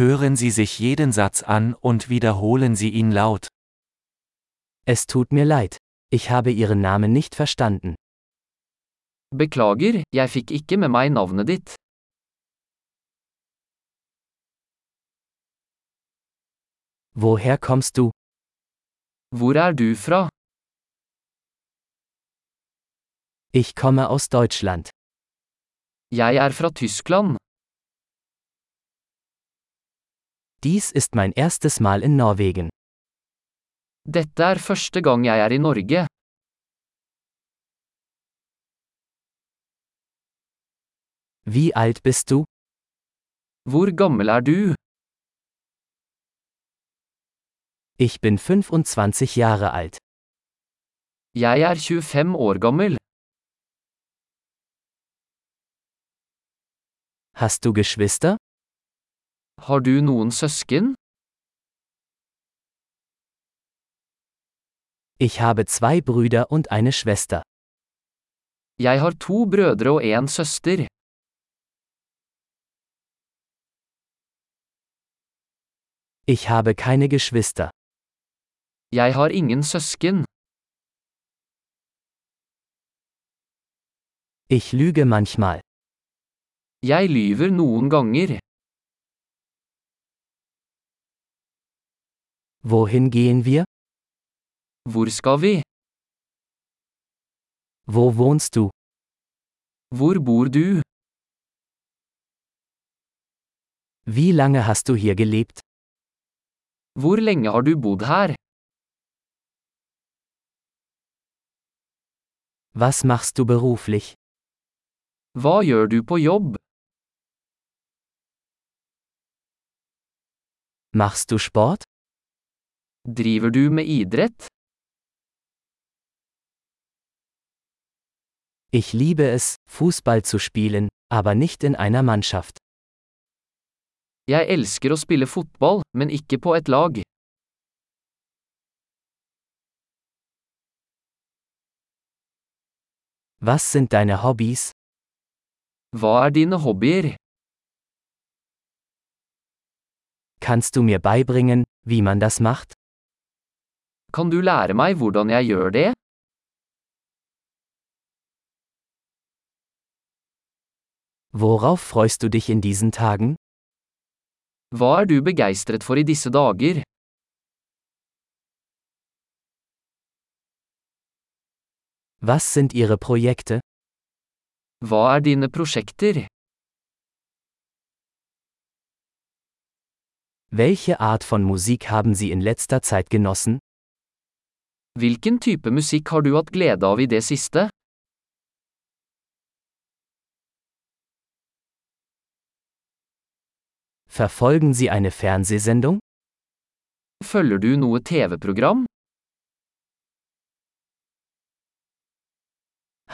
Hören Sie sich jeden Satz an und wiederholen Sie ihn laut. Es tut mir leid. Ich habe Ihren Namen nicht verstanden. Beklager, jeg fikk ikke med meg navnet ditt. Woher kommst du? Hvor er du fra? Ich komme aus Deutschland. Jeg er fra Tyskland. Dies ist mein erstes Mal in Norwegen. Dette er første gang jeg er i Norge. Wie alt bist du? Hvor gammel er du? Ich bin 25 Jahre alt. Jeg er 25 år gammel. Hast du Geschwister? Har du noen søsken? Ich habe zwei Brüder und eine Schwester. Jeg har to brødre og en søster. Ich habe keine Geschwister. Jeg har ingen søsken. Ich lüge manchmal. Jeg lyver noen ganger. Wohin gehen wir? Hvor skal vi? Wo wohnst du? Hvor bor du? Wie lange hast du hier gelebt? Hvor lenge har du bodd her? Was machst du beruflich? Hva gjør du på jobb? Machst du Sport? Driver du med idrett? Ich liebe es, Fußball zu spielen, aber nicht in einer Mannschaft. Jeg elsker å spille fotball, men ikke på et lag. Was sind deine Hobbys? Hva er dine hobbyer? Kannst du mir beibringen, wie man das macht? Kan du lære meg hvordan jeg gjør det? Worauf freust du dich in diesen Tagen? Hva er du begeistret for i disse dager? Was sind Ihre Projekte? Hva er dine prosjekter? Welche Art von Musik haben Sie in letzter Zeit genossen? Hvilken type musikk har du hatt glede av i det siste? Verfolgen Sie eine Fernsehsendung? Følger du noe TV-program?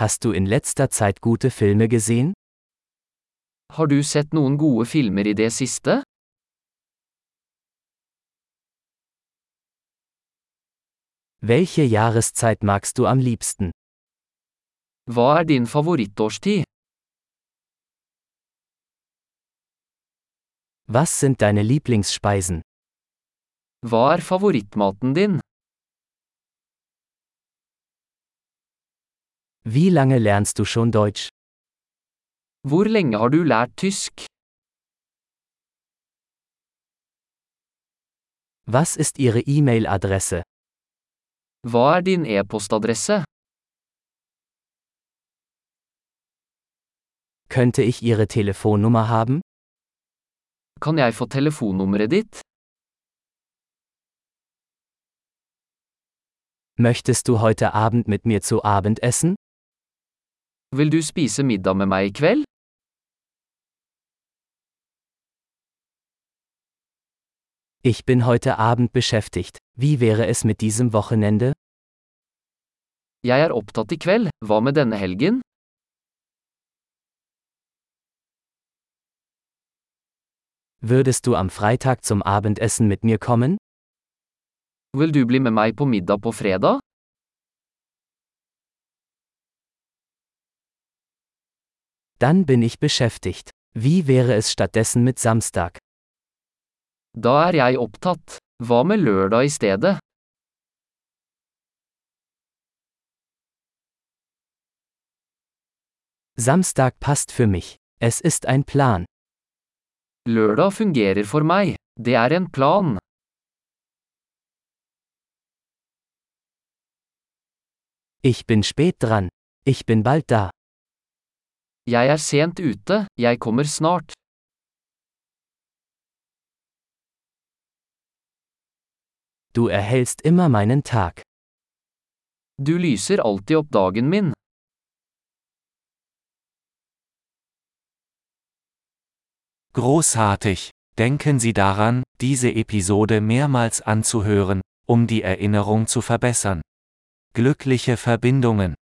Hast du in letzter Zeit gute Filme gesehen? Har du sett noen gode filmer i det siste? Welche Jahreszeit magst du am liebsten? Hva er din favorittårstid? Was sind deine Lieblingsspeisen? Hva er favorittmaten din? Wie lange lernst du schon Deutsch? Hvor lenge har du lært tysk? Was ist Ihre E-Mail-Adresse? Hva er din e-postadresse? Könnte ich Ihre Telefonnummer haben? Kan jeg få telefonnummeret ditt? Möchtest du heute Abend mit mir zu Abend essen? Vil du spise middag med meg i kveld? Ich bin heute Abend beschäftigt. Wie wäre es mit diesem Wochenende? Jeg er opptatt i kveld, hva med denne helgen? Würdest du am Freitag zum Abendessen mit mir kommen? Vil du bli med meg på middag på fredag? Dann bin ich beschäftigt. Wie wäre es stattdessen mit Samstag? Da er jeg opptatt. Hva med lørdag i stedet? Samstag passt für mich. Es ist ein Plan. Lørdag fungerer for meg. Det er en plan. Ich bin spät dran. Ich bin bald da. Jeg er sent ute, jeg kommer snart. Du erhellst immer meinen Tag. Du lyser alltid opp dagen min. Großartig! Denken Sie daran, diese Episode mehrmals anzuhören, um die Erinnerung zu verbessern. Glückliche Verbindungen!